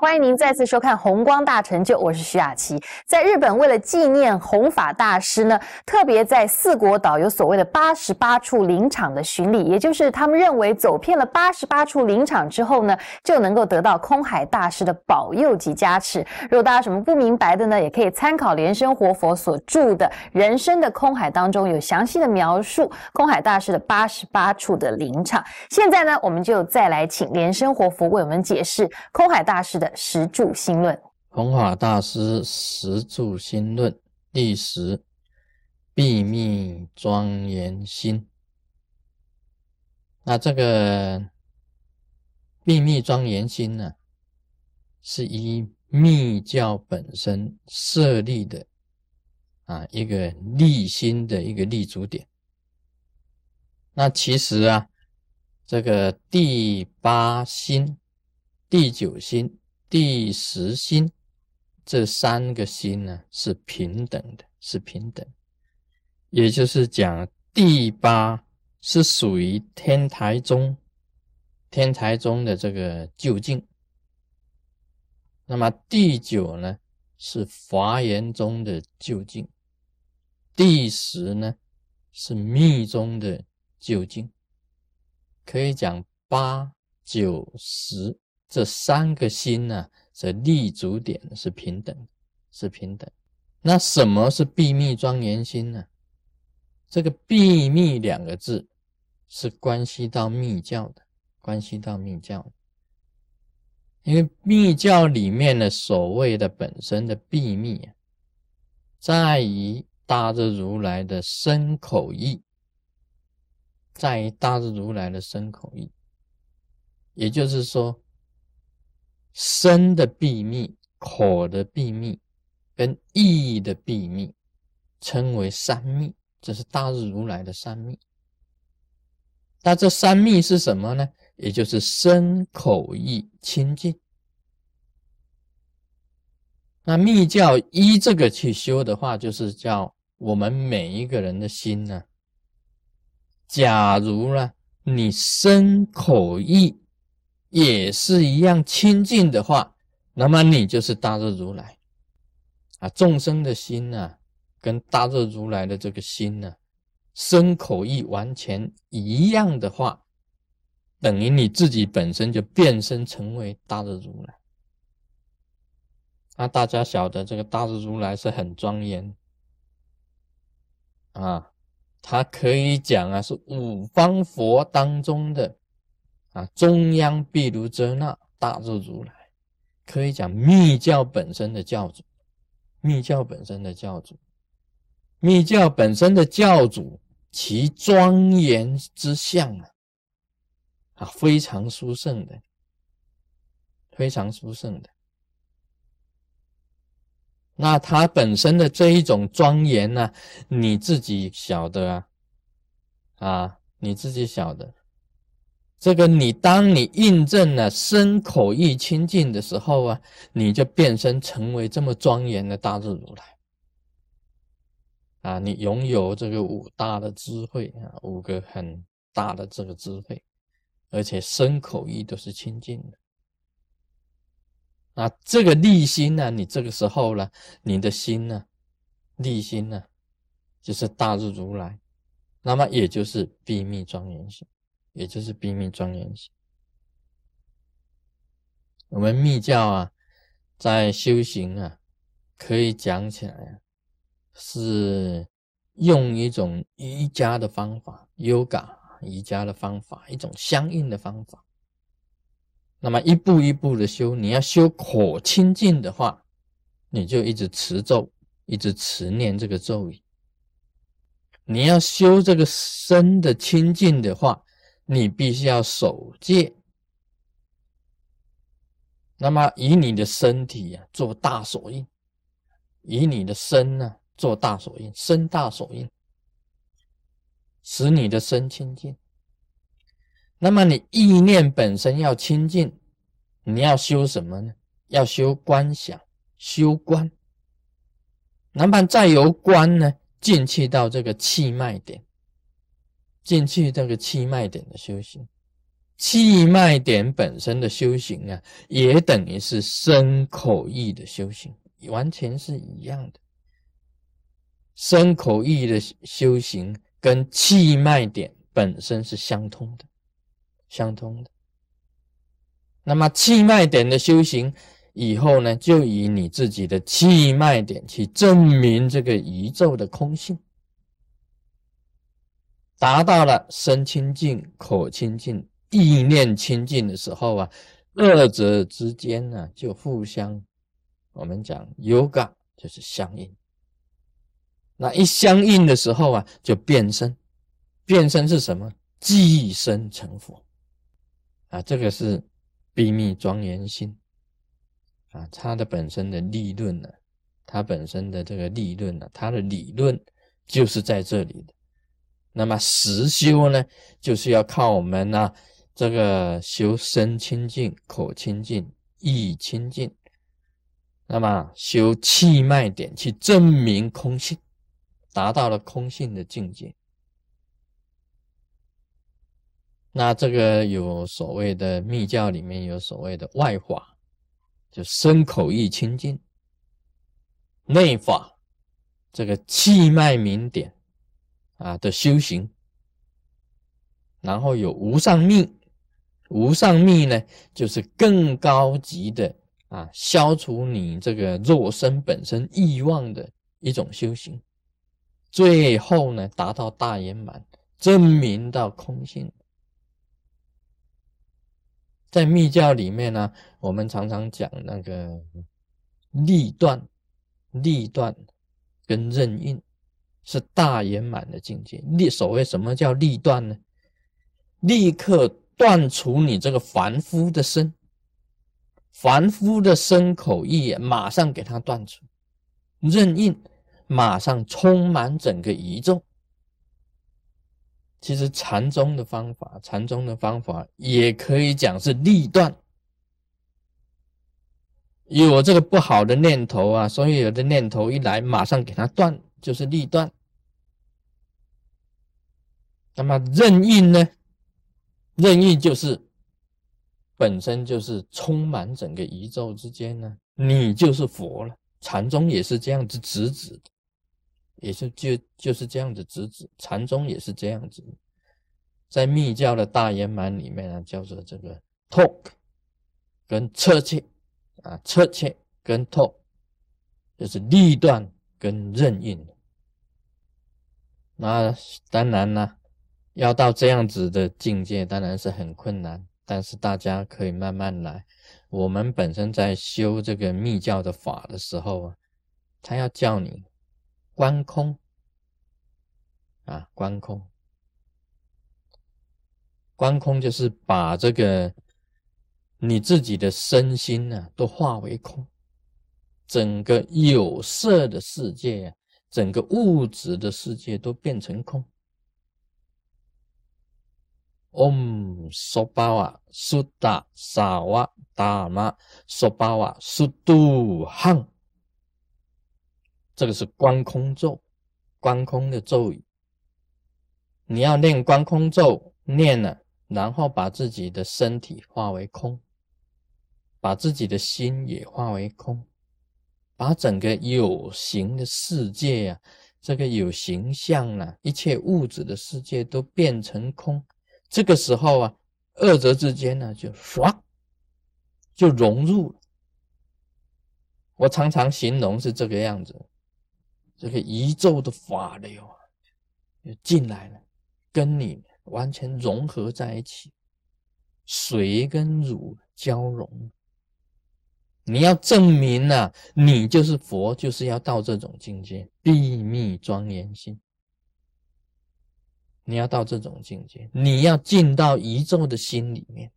欢迎您再次收看《红光大成就》，我是徐雅琪。在日本，为了纪念弘法大师呢，特别在四国岛有所谓的八十八处灵场的巡礼，也就是他们认为走遍了八十八处灵场之后呢，就能够得到空海大师的保佑及加持。如果大家什么不明白的呢，也可以参考莲生活佛所著的《人生的空海》当中有详细的描述空海大师的八十八处的灵场。现在呢，我们就再来请莲生活佛为我们解释空海。大师的十住心论，弘法大师十住心论第十，秘密庄严心。那这个秘密庄严心呢，是以密教本身设立的啊一个立心的一个立足点。那其实啊，这个第八心。第九心、第十心这三个心呢是平等的，是平等。也就是讲，第八是属于天台宗，天台宗的这个究竟。那么第九呢是华严宗的究竟，第十呢是密宗的究竟。可以讲八九十。这三个心呢，这立足点是平等，是平等。那什么是秘密庄严心呢？这个“秘密”两个字是关系到密教的，关系到密教。因为密教里面的所谓的本身的秘密啊，在于大日如来的身口意，在于大日如来的身口意，也就是说。身的秘密、口的秘密跟意的秘密，称为三密，这是大日如来的三密。那这三密是什么呢？也就是身、口、意清净。那密教依这个去修的话，就是叫我们每一个人的心呢，假如呢，你身、口、意。也是一样清净的话，那么你就是大日如来啊！众生的心呢，跟大日如来的这个心呢，身口意完全一样的话，等于你自己本身就变身成为大日如来。那大家晓得这个大日如来是很庄严啊，他可以讲啊，是五方佛当中的。啊，中央毗卢遮那大日如来，可以讲密教本身的教主，密教本身的教主，密教本身的教主，其庄严之相啊，啊，非常殊胜的，非常殊胜的。那他本身的这一种庄严呢，你自己晓得啊，啊，你自己晓得。这个你，当你印证了身口意清净的时候啊，你就变身成为这么庄严的大日如来啊！你拥有这个五大的智慧啊，五个很大的这个智慧，而且身口意都是清净的啊！这个立心呢，你这个时候呢，你的心呢，立心呢，就是大日如来，那么也就是秘密庄严心。也就是秘密庄严心。我们密教啊，在修行啊，可以讲起来，是用一种瑜伽的方法，yoga 瑜伽的方法，一种相应的方法。那么一步一步的修，你要修口清净的话，你就一直持咒，一直持念这个咒语。你要修这个身的清净的话，你必须要守戒，那么以你的身体啊做大手印，以你的身呢做大手印，身大手印，使你的身清净。那么你意念本身要清净，你要修什么呢？要修观想，修观。那么再由观呢进去到这个气脉点。进去这个气脉点的修行，气脉点本身的修行啊，也等于是身口意的修行，完全是一样的。身口意的修行跟气脉点本身是相通的，相通的。那么气脉点的修行以后呢，就以你自己的气脉点去证明这个宇宙的空性。达到了身清净、口清净、意念清净的时候啊，二者之间呢就互相，我们讲有感就是相应。那一相应的时候啊，就变身，变身是什么？寄生成佛啊，这个是秘密庄严心啊，它的本身的立论呢，它本身的这个立论呢，它的理论就是在这里的。那么实修呢，就是要靠我们呢，这个修身清净、口清净、意清净，那么修气脉点去证明空性，达到了空性的境界。那这个有所谓的密教里面有所谓的外法，就身口意清净；内法，这个气脉明点。啊的修行，然后有无上密，无上密呢，就是更高级的啊，消除你这个肉身本身欲望的一种修行，最后呢，达到大圆满，证明到空性。在密教里面呢，我们常常讲那个立断、立断跟任运。是大圆满的境界。立所谓什么叫立断呢？立刻断除你这个凡夫的身，凡夫的身口意，马上给他断除。任印，马上充满整个宇宙。其实禅宗的方法，禅宗的方法也可以讲是立断。有这个不好的念头啊，所以有的念头一来，马上给他断。就是立断，那么任意呢？任意就是本身就是充满整个宇宙之间呢，你就是佛了。禅宗也是这样子直指的，也是就就是这样子直指。禅宗也是这样子，在密教的大圆满里面呢，叫做这个 talk 跟彻切啊，彻切跟透就是立断跟任运。那当然呢，要到这样子的境界，当然是很困难。但是大家可以慢慢来。我们本身在修这个密教的法的时候啊，他要叫你观空啊，观空，观空就是把这个你自己的身心呢，都化为空，整个有色的世界啊。整个物质的世界都变成空。Om Sobawa Sutta Sawa Dama Sobawa Suttu Han，这个是观空咒，观空的咒语。你要念观空咒，念了，然后把自己的身体化为空，把自己的心也化为空。把整个有形的世界呀，这个有形象啊，一切物质的世界都变成空。这个时候啊，二者之间呢，就唰，就融入了。我常常形容是这个样子，这个宇宙的法流啊，就进来了，跟你完全融合在一起，水跟乳交融。你要证明呐，你就是佛，就是要到这种境界，秘密庄严心。你要到这种境界，你要进到宇宙的心里面，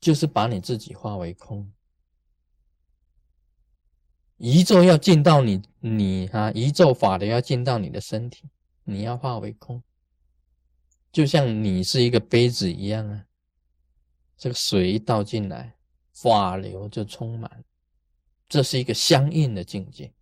就是把你自己化为空。宇宙要进到你，你啊，宇宙法的要进到你的身体，你要化为空，就像你是一个杯子一样啊，这个水倒进来。法流就充满，这是一个相应的境界。